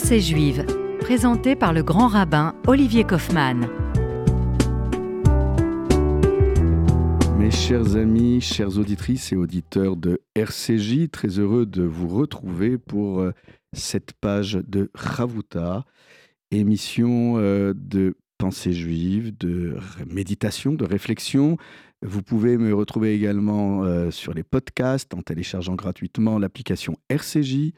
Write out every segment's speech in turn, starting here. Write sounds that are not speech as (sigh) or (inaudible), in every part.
Pensée juive, présentée par le grand rabbin Olivier Kaufmann. Mes chers amis, chères auditrices et auditeurs de RCJ, très heureux de vous retrouver pour euh, cette page de Chavuta, émission euh, de pensée juive, de méditation, de réflexion. Vous pouvez me retrouver également euh, sur les podcasts en téléchargeant gratuitement l'application RCJ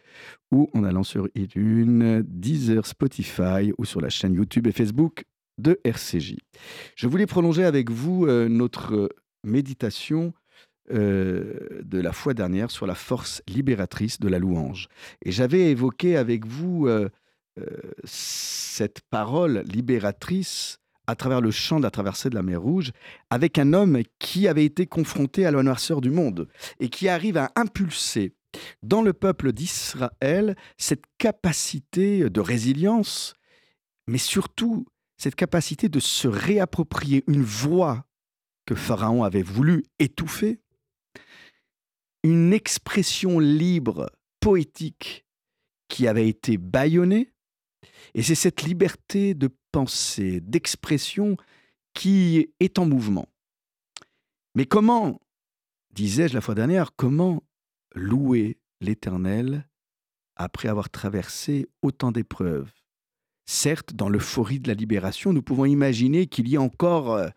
ou en allant sur iTunes, Deezer, Spotify ou sur la chaîne YouTube et Facebook de RCJ. Je voulais prolonger avec vous euh, notre méditation de la fois dernière sur la force libératrice de la louange. Et j'avais évoqué avec vous cette parole libératrice à travers le champ de la traversée de la mer Rouge, avec un homme qui avait été confronté à la noirceur du monde et qui arrive à impulser dans le peuple d'Israël cette capacité de résilience, mais surtout cette capacité de se réapproprier une voix que Pharaon avait voulu étouffer, une expression libre, poétique, qui avait été bâillonnée, et c'est cette liberté de pensée, d'expression qui est en mouvement. Mais comment, disais-je la fois dernière, comment louer l'Éternel après avoir traversé autant d'épreuves? Certes, dans l'euphorie de la libération, nous pouvons imaginer qu'il y a encore euh,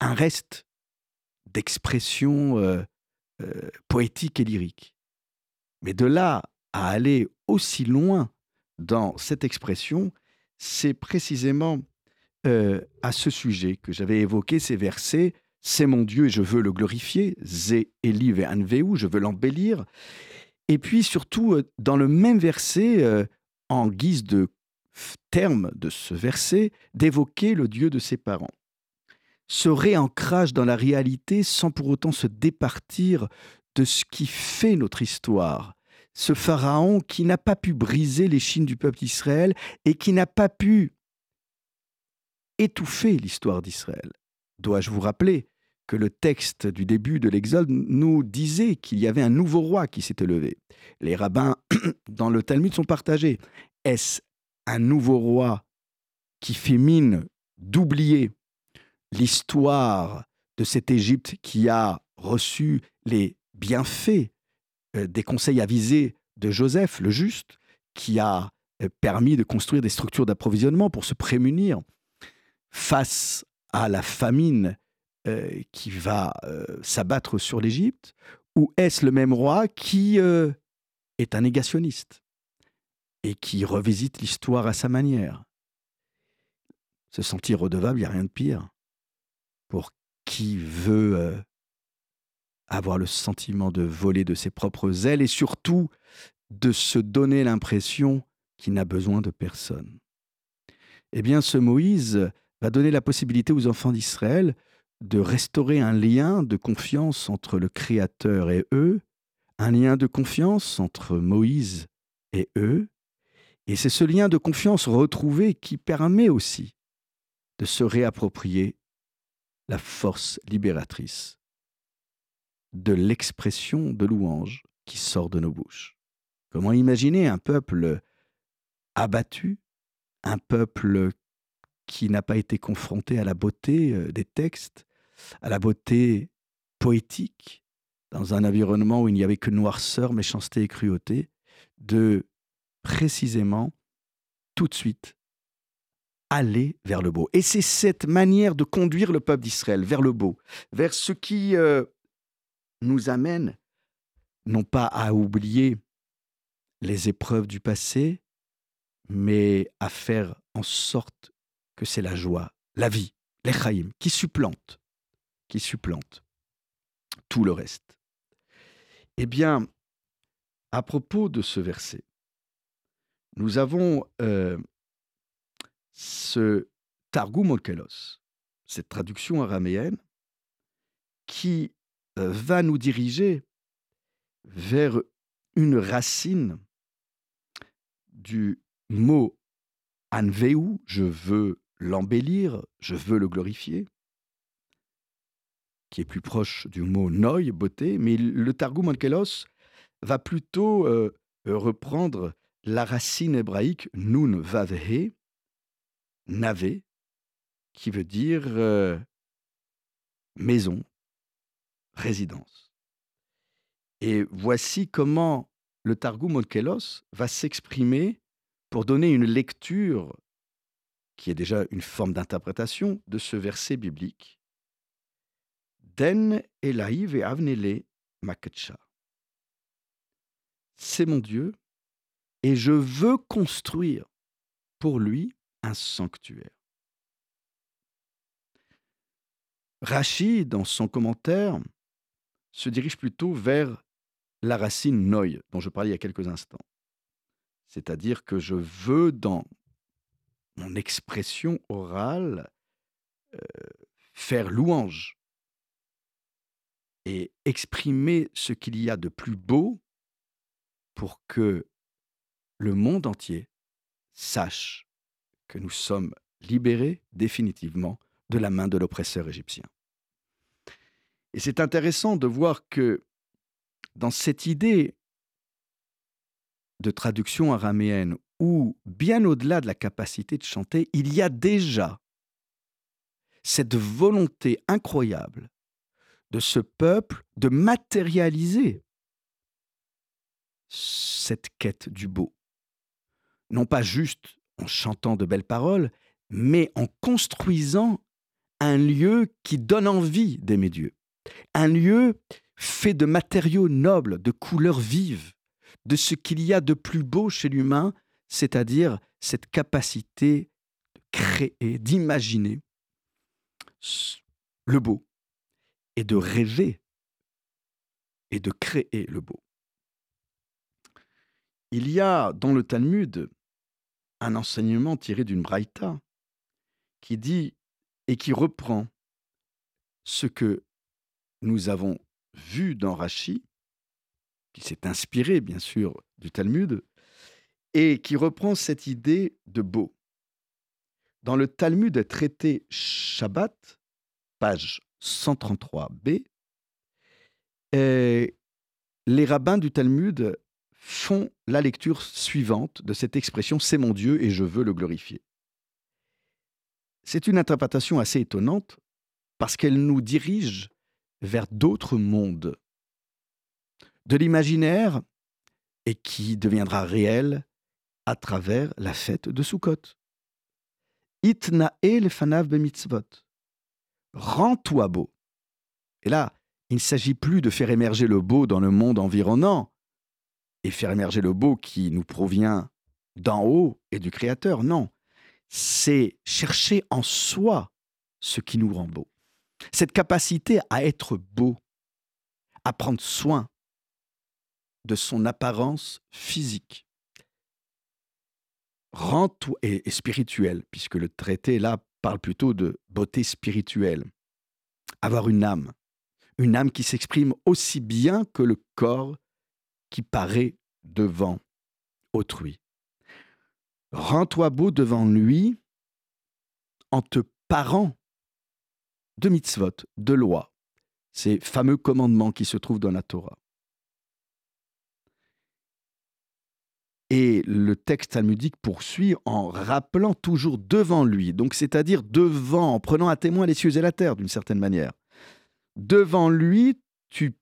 un reste d'expression euh, euh, poétique et lyrique. Mais de là à aller aussi loin dans cette expression, c'est précisément à ce sujet que j'avais évoqué ces versets. C'est mon Dieu et je veux le glorifier. Zé Elive Anveu, je veux l'embellir. Et puis surtout, dans le même verset, en guise de terme de ce verset, d'évoquer le Dieu de ses parents. Ce réancrage dans la réalité sans pour autant se départir de ce qui fait notre histoire, ce Pharaon qui n'a pas pu briser les chines du peuple d'Israël et qui n'a pas pu étouffer l'histoire d'Israël. Dois-je vous rappeler que le texte du début de l'Exode nous disait qu'il y avait un nouveau roi qui s'était levé? Les rabbins (clears throat) dans le Talmud sont partagés. Est-ce un nouveau roi qui fait mine d'oublier l'histoire de cette Égypte qui a reçu les bienfaits des conseils avisés de Joseph, le juste, qui a euh, permis de construire des structures d'approvisionnement pour se prémunir face à la famine euh, qui va s'abattre sur l'Égypte Ou est-ce le même roi qui est un négationniste et qui revisite l'histoire à sa manière? Se sentir redevable, il n'y a rien de pire. Pour qui veut avoir le sentiment de voler de ses propres ailes et surtout de se donner l'impression qu'il n'a besoin de personne. Eh bien, ce Moïse va donner la possibilité aux enfants d'Israël de restaurer un lien de confiance entre le Créateur et eux, un lien de confiance entre Moïse et eux, et c'est ce lien de confiance retrouvé qui permet aussi de se réapproprier la force libératrice de l'expression de louange qui sort de nos bouches. Comment imaginer un peuple abattu, un peuple qui n'a pas été confronté à la beauté euh, des textes, à la beauté poétique, dans un environnement où il n'y avait que noirceur, méchanceté et cruauté, de précisément tout de suite aller vers le beau. Et c'est cette manière de conduire le peuple d'Israël vers le beau, vers ce qui euh, nous amène non pas à oublier les épreuves du passé, mais à faire en sorte que c'est la joie, la vie, l'Echaïm, qui supplante, qui supplante tout le reste. Eh bien, à propos de ce verset, nous avons euh, ce Targum Okelos, cette traduction araméenne, qui va nous diriger vers une racine du mot anveu, je veux l'embellir, je veux le glorifier, qui est plus proche du mot noi, beauté, mais le Targum Ankelos va plutôt euh, reprendre la racine hébraïque nun vavhe, navé, qui veut dire euh, maison, résidence. Et voici comment le Targum Onkelos va s'exprimer pour donner une lecture qui est déjà une forme d'interprétation de ce verset biblique. Den Elaïv et Avnele Maketcha. C'est mon Dieu, et je veux construire pour lui un sanctuaire. Rachid, dans son commentaire, se dirige plutôt vers la racine noï, dont je parlais il y a quelques instants. C'est-à-dire que je veux, dans mon expression orale, euh, faire louange et exprimer ce qu'il y a de plus beau pour que le monde entier sache que nous sommes libérés définitivement de la main de l'oppresseur égyptien. Et c'est intéressant de voir que dans cette idée de traduction araméenne, où bien au-delà de la capacité de chanter, il y a déjà cette volonté incroyable de ce peuple de matérialiser cette quête du beau. Non pas juste en chantant de belles paroles, mais en construisant un lieu qui donne envie d'aimer Dieu. Un lieu fait de matériaux nobles, de couleurs vives, de ce qu'il y a de plus beau chez l'humain, c'est-à-dire cette capacité de créer, d'imaginer le beau et de rêver et de créer le beau. Il y a dans le Talmud un enseignement tiré d'une braïta qui dit et qui reprend ce que nous avons vu dans Rachi, qui s'est inspiré bien sûr du Talmud, et qui reprend cette idée de beau. Dans le Talmud traité Shabbat, page 133b, les rabbins du Talmud font la lecture suivante de cette expression C'est mon Dieu et je veux le glorifier. C'est une interprétation assez étonnante parce qu'elle nous dirige vers d'autres mondes, de l'imaginaire et qui deviendra réel à travers la fête de Sukkot. Itna le fanav bemitzvot. Rends-toi beau. Et là, il ne s'agit plus de faire émerger le beau dans le monde environnant et faire émerger le beau qui nous provient d'en haut et du Créateur. Non, c'est chercher en soi ce qui nous rend beau. Cette capacité à être beau, à prendre soin de son apparence physique, rend et, et spirituelle, puisque le traité là parle plutôt de beauté spirituelle. Avoir une âme, une âme qui s'exprime aussi bien que le corps qui paraît devant autrui. Rends-toi beau devant lui en te parant de mitzvot, de lois, ces fameux commandements qui se trouvent dans la Torah. Et le texte talmudique poursuit en rappelant toujours devant lui, donc c'est-à-dire devant, en prenant à témoin les cieux et la terre d'une certaine manière. Devant lui, tu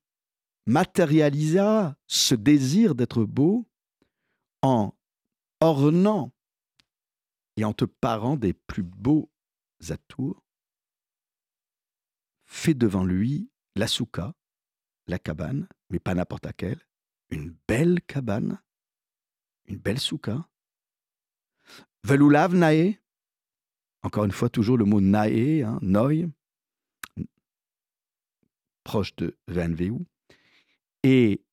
matérialisas ce désir d'être beau en ornant et en te parant des plus beaux atours, fais devant lui la souka, la cabane, mais pas n'importe laquelle, une belle cabane, une belle souka. Velulav nae, encore une fois toujours le mot nae, hein, noi, proche de venveu, et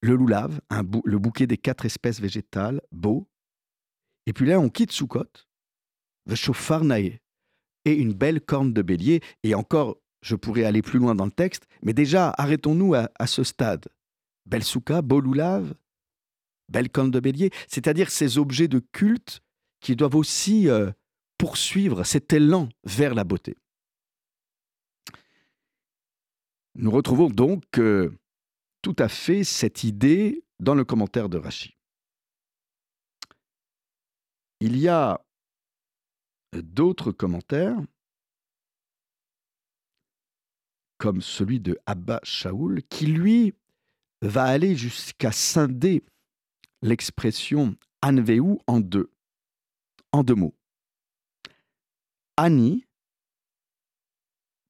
le loulav, le bouquet des quatre espèces végétales, beau, et puis là, on quitte Soukot, Veshofarnae, et une belle corne de bélier. Et encore, je pourrais aller plus loin dans le texte, mais déjà, arrêtons-nous à, ce stade. Belle souka, beau de bélier, c'est-à-dire ces objets de culte qui doivent aussi euh, poursuivre cet élan vers la beauté. Nous retrouvons donc euh, tout à fait cette idée dans le commentaire de Rachid. Il y a d'autres commentaires, comme celui de Abba Shaoul, qui lui va aller jusqu'à scinder l'expression Anveu en deux, en deux mots. Ani,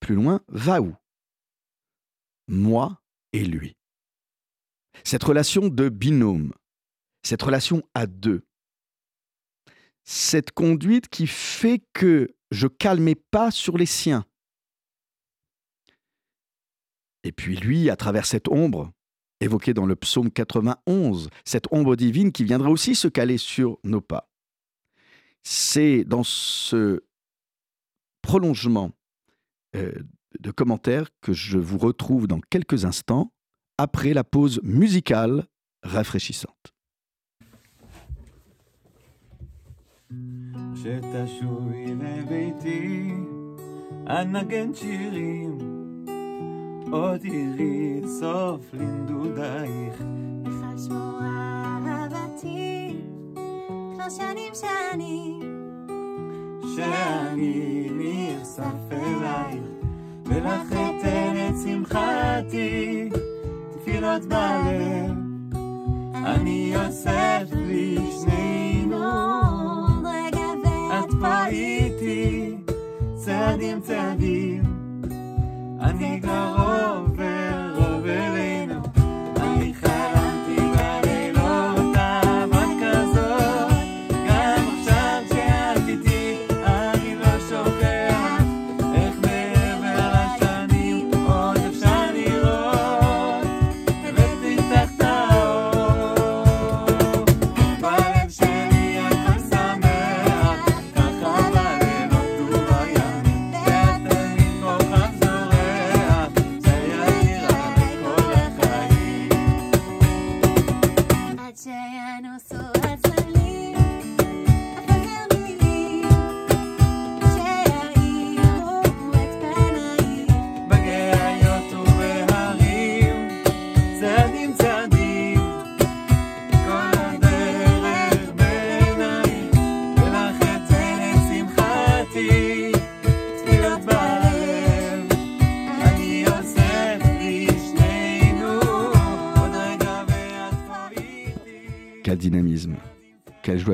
plus loin, va où Moi et lui. Cette relation de binôme, cette relation à deux, cette conduite qui fait que je calmais pas sur les siens. Et puis lui, à travers cette ombre, évoquée dans le psaume 91, cette ombre divine qui viendra aussi se caler sur nos pas. C'est dans ce prolongement euh, de commentaires que je vous retrouve dans quelques instants, après la pause musicale rafraîchissante. שתשובי לביתי, אנגן שירים, עוד תראי סוף לנדודייך. איך שמוע אהבתי, כבר שנים שנים, שאני נחשף אלייך, ולך אתן את שמחתי, תפילות בלב, אני אוסף לי שנינו. רגע את פה איתי, צעדים צעדים, think I'll over.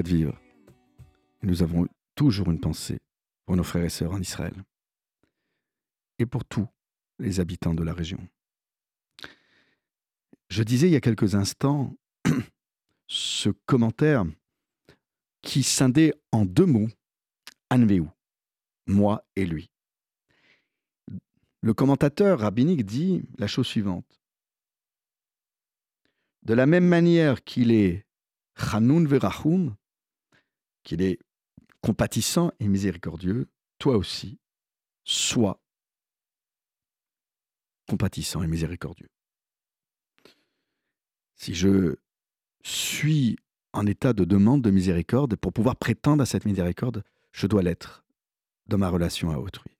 De vivre. Nous avons toujours une pensée pour nos frères et sœurs en Israël et pour tous les habitants de la région. Je disais il y a quelques instants (clears throat) ce commentaire qui scindait en deux mots Anveu, moi et lui. Le commentateur rabbinique dit la chose suivante. De la même manière qu'il est Chanoun Verachum, qu'il est compatissant et miséricordieux, toi aussi, sois compatissant et miséricordieux. Si je suis en état de demande de miséricorde, pour pouvoir prétendre à cette miséricorde, je dois l'être dans ma relation à autrui.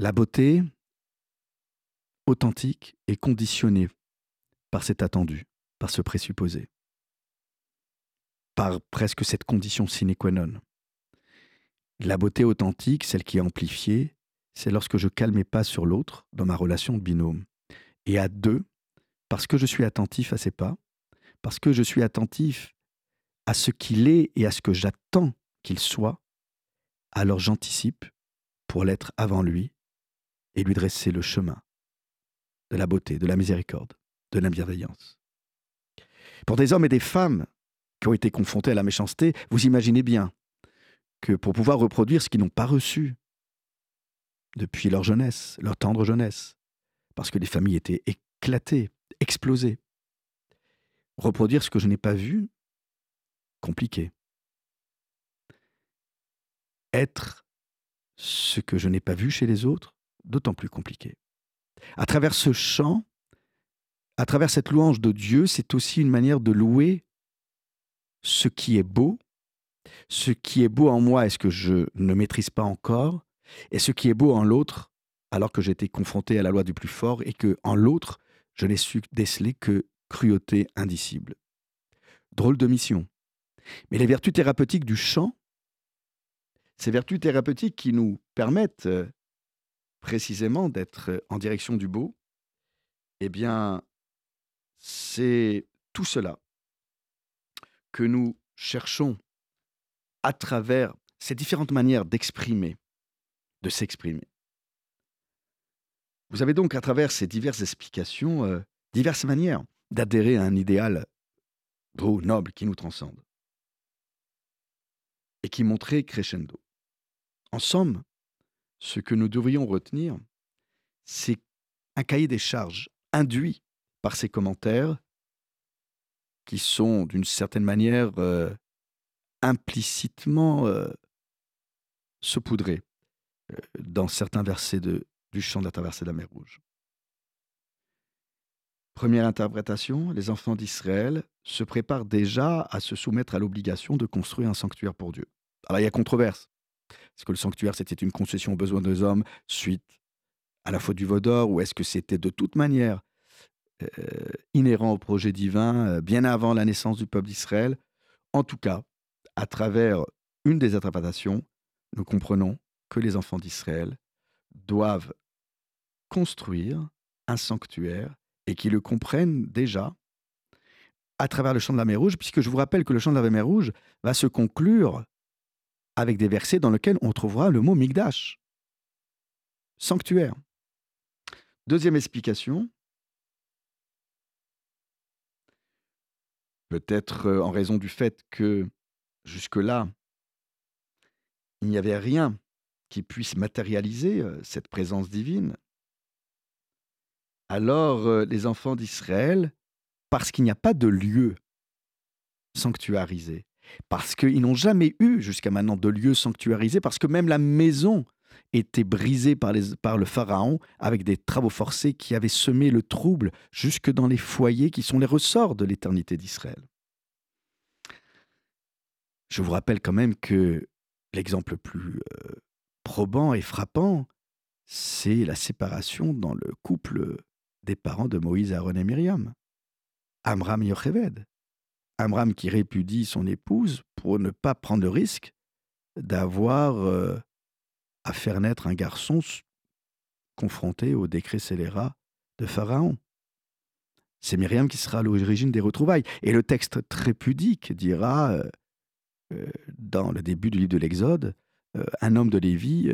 La beauté authentique est conditionnée par cet attendu, par ce présupposé, par presque cette condition sine qua non. La beauté authentique, celle qui est amplifiée, c'est lorsque je calme pas sur l'autre dans ma relation de binôme. Et à deux, parce que je suis attentif à ses pas, parce que je suis attentif à ce qu'il est et à ce que j'attends qu'il soit, alors j'anticipe pour l'être avant lui et lui dresser le chemin de la beauté, de la miséricorde, de la bienveillance. Pour des hommes et des femmes qui ont été confrontés à la méchanceté, vous imaginez bien que pour pouvoir reproduire ce qu'ils n'ont pas reçu depuis leur jeunesse, leur tendre jeunesse, parce que les familles étaient éclatées, explosées, reproduire ce que je n'ai pas vu, compliqué. Être ce que je n'ai pas vu chez les autres, d'autant plus compliqué. À travers ce chant, à travers cette louange de Dieu, c'est aussi une manière de louer ce qui est beau, ce qui est beau en moi est ce que je ne maîtrise pas encore, et ce qui est beau en l'autre, alors que j'étais confronté à la loi du plus fort et que en l'autre, je n'ai su déceler que cruauté indicible. Drôle de mission. Mais les vertus thérapeutiques du chant, ces vertus thérapeutiques qui nous permettent euh, précisément d'être en direction du beau, eh bien, c'est tout cela que nous cherchons à travers ces différentes manières d'exprimer, de s'exprimer. Vous avez donc à travers ces diverses explications, euh, diverses manières d'adhérer à un idéal beau, noble, qui nous transcende et qui montrait crescendo. En somme, ce que nous devrions retenir, c'est un cahier des charges induit par ces commentaires qui sont d'une certaine manière euh, implicitement euh, saupoudrés euh, dans certains versets du chant de la traversée de la mer Rouge. Première interprétation, les enfants d'Israël se préparent déjà à se soumettre à l'obligation de construire un sanctuaire pour Dieu. Alors il y a controverse. Est-ce que le sanctuaire, c'était une concession aux besoins des hommes suite à la faute du Vaudor, ou est-ce que c'était de toute manière euh, inhérent au projet divin, euh, bien avant la naissance du peuple d'Israël En tout cas, à travers une des interprétations, nous comprenons que les enfants d'Israël doivent construire un sanctuaire et qu'ils le comprennent déjà à travers le chant de la mer Rouge, puisque je vous rappelle que le chant de la mer Rouge va se conclure avec des versets dans lesquels on trouvera le mot Migdash, sanctuaire. Deuxième explication, peut-être euh, en raison du fait que jusque-là, il n'y avait rien qui puisse matérialiser euh, cette présence divine. Alors euh, les enfants d'Israël, parce qu'il n'y a pas de lieu sanctuarisé, parce qu'ils n'ont jamais eu jusqu'à maintenant de lieu sanctuarisé, parce que même la maison était brisée par, le Pharaon avec des travaux forcés qui avaient semé le trouble jusque dans les foyers qui sont les ressorts de l'éternité d'Israël. Je vous rappelle quand même que l'exemple le plus euh, probant et frappant, c'est la séparation dans le couple des parents de Moïse, Aaron et Myriam. Amram Yocheved. Amram qui répudie son épouse pour ne pas prendre le risque d'avoir euh, à faire naître un garçon confronté au décret scélérat de Pharaon. C'est Myriam qui sera à l'origine des retrouvailles. Et le texte très pudique dira, euh, euh, dans le début du livre de l'Exode, euh, un homme de Lévi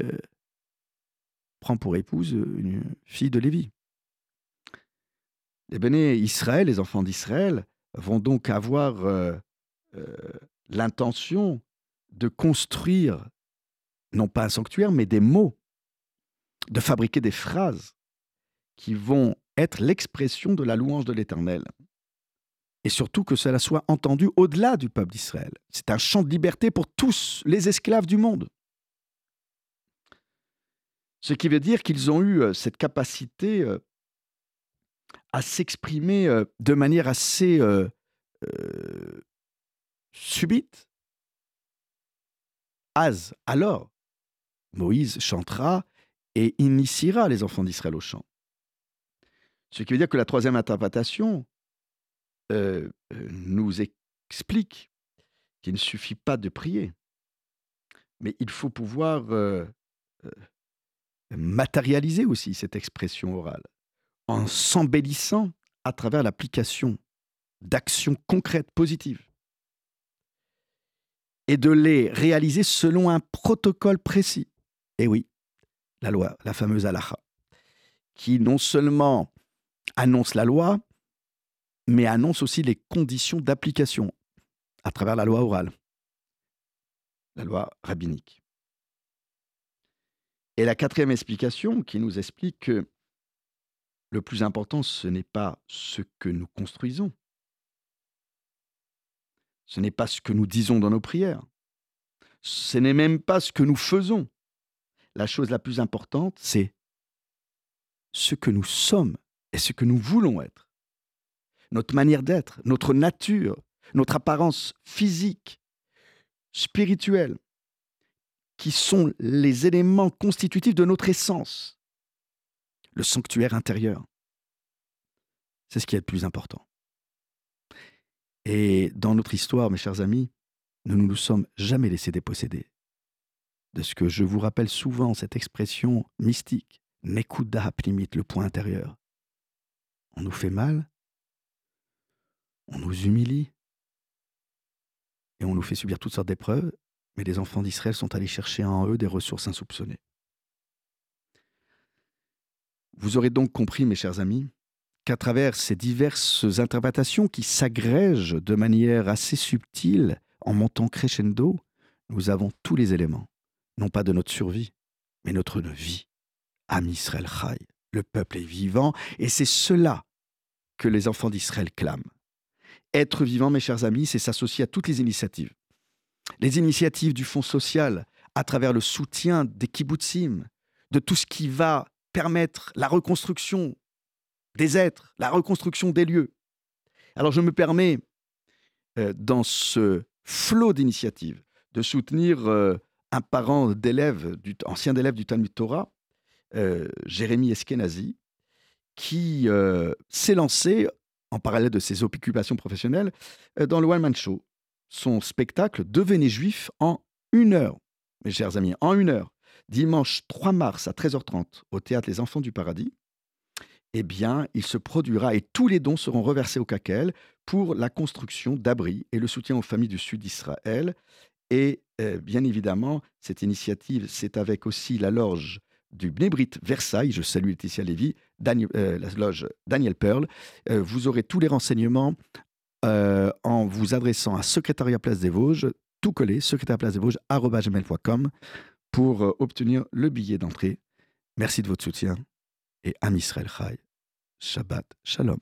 prend pour épouse une fille de Lévi. Les béné Israël, les enfants d'Israël, vont donc avoir l'intention de construire, non pas un sanctuaire, mais des mots, de fabriquer des phrases qui vont être l'expression de la louange de l'Éternel. Et surtout que cela soit entendu au-delà du peuple d'Israël. C'est un chant de liberté pour tous les esclaves du monde. Ce qui veut dire qu'ils ont eu euh, cette capacité euh, à s'exprimer euh, de manière assez subite. Az, alors, Moïse chantera et initiera les enfants d'Israël au chant. Ce qui veut dire que la troisième interprétation euh, euh, nous explique qu'il ne suffit pas de prier, mais il faut pouvoir euh, matérialiser aussi cette expression orale en s'embellissant à travers l'application d'actions concrètes positives et de les réaliser selon un protocole précis. Et oui, la loi, la fameuse halakha, qui non seulement annonce la loi, mais annonce aussi les conditions d'application à travers la loi orale, la loi rabbinique. Et la quatrième explication qui nous explique que le plus important, ce n'est pas ce que nous construisons, ce n'est pas ce que nous disons dans nos prières, ce n'est même pas ce que nous faisons. La chose la plus importante, c'est ce que nous sommes et ce que nous voulons être. Notre manière d'être, notre nature, notre apparence physique, spirituelle, qui sont les éléments constitutifs de notre essence. Le sanctuaire intérieur. C'est ce qui est le plus important. Et dans notre histoire, mes chers amis, nous ne nous sommes jamais laissés déposséder de ce que je vous rappelle souvent, cette expression mystique, Nekuda Plimit, le point intérieur. On nous fait mal, on nous humilie, et on nous fait subir toutes sortes d'épreuves, mais les enfants d'Israël sont allés chercher en eux des ressources insoupçonnées. Vous aurez donc compris, mes chers amis, qu'à travers ces diverses interprétations qui s'agrègent de manière assez subtile en montant crescendo, nous avons tous les éléments, non pas de notre survie, mais notre vie. Am Israël le peuple est vivant, et c'est cela que les enfants d'Israël clament. Être vivant, mes chers amis, c'est s'associer à toutes les initiatives. Les initiatives du Fonds social, à travers le soutien des kibbutzim, de tout ce qui va permettre la reconstruction des êtres, la reconstruction des lieux. Alors je me permets, euh, dans ce flot d'initiatives, de soutenir euh, un parent d'élève, ancien d'élève du Talmud Torah, euh, Jérémy Eskenazi, qui euh, s'est lancé, en parallèle de ses occupations professionnelles, euh, dans le One Man Show. Son spectacle Devenez juif en une heure, mes chers amis, en une heure, dimanche 3 mars à 13h30 au théâtre Les Enfants du Paradis. Eh bien, il se produira et tous les dons seront reversés au CACEL pour la construction d'abris et le soutien aux familles du sud d'Israël. Et euh, bien évidemment, cette initiative, c'est avec aussi la loge du Bnebrit Versailles. Je salue Laetitia Lévy, euh, la loge Daniel Pearl. Euh, vous aurez tous les renseignements en vous adressant à Secrétariat Place des Vosges, tout collé, secrétariat place des Vosges, pour obtenir le billet d'entrée. Merci de votre soutien et Am Israël Chai. Shabbat Shalom.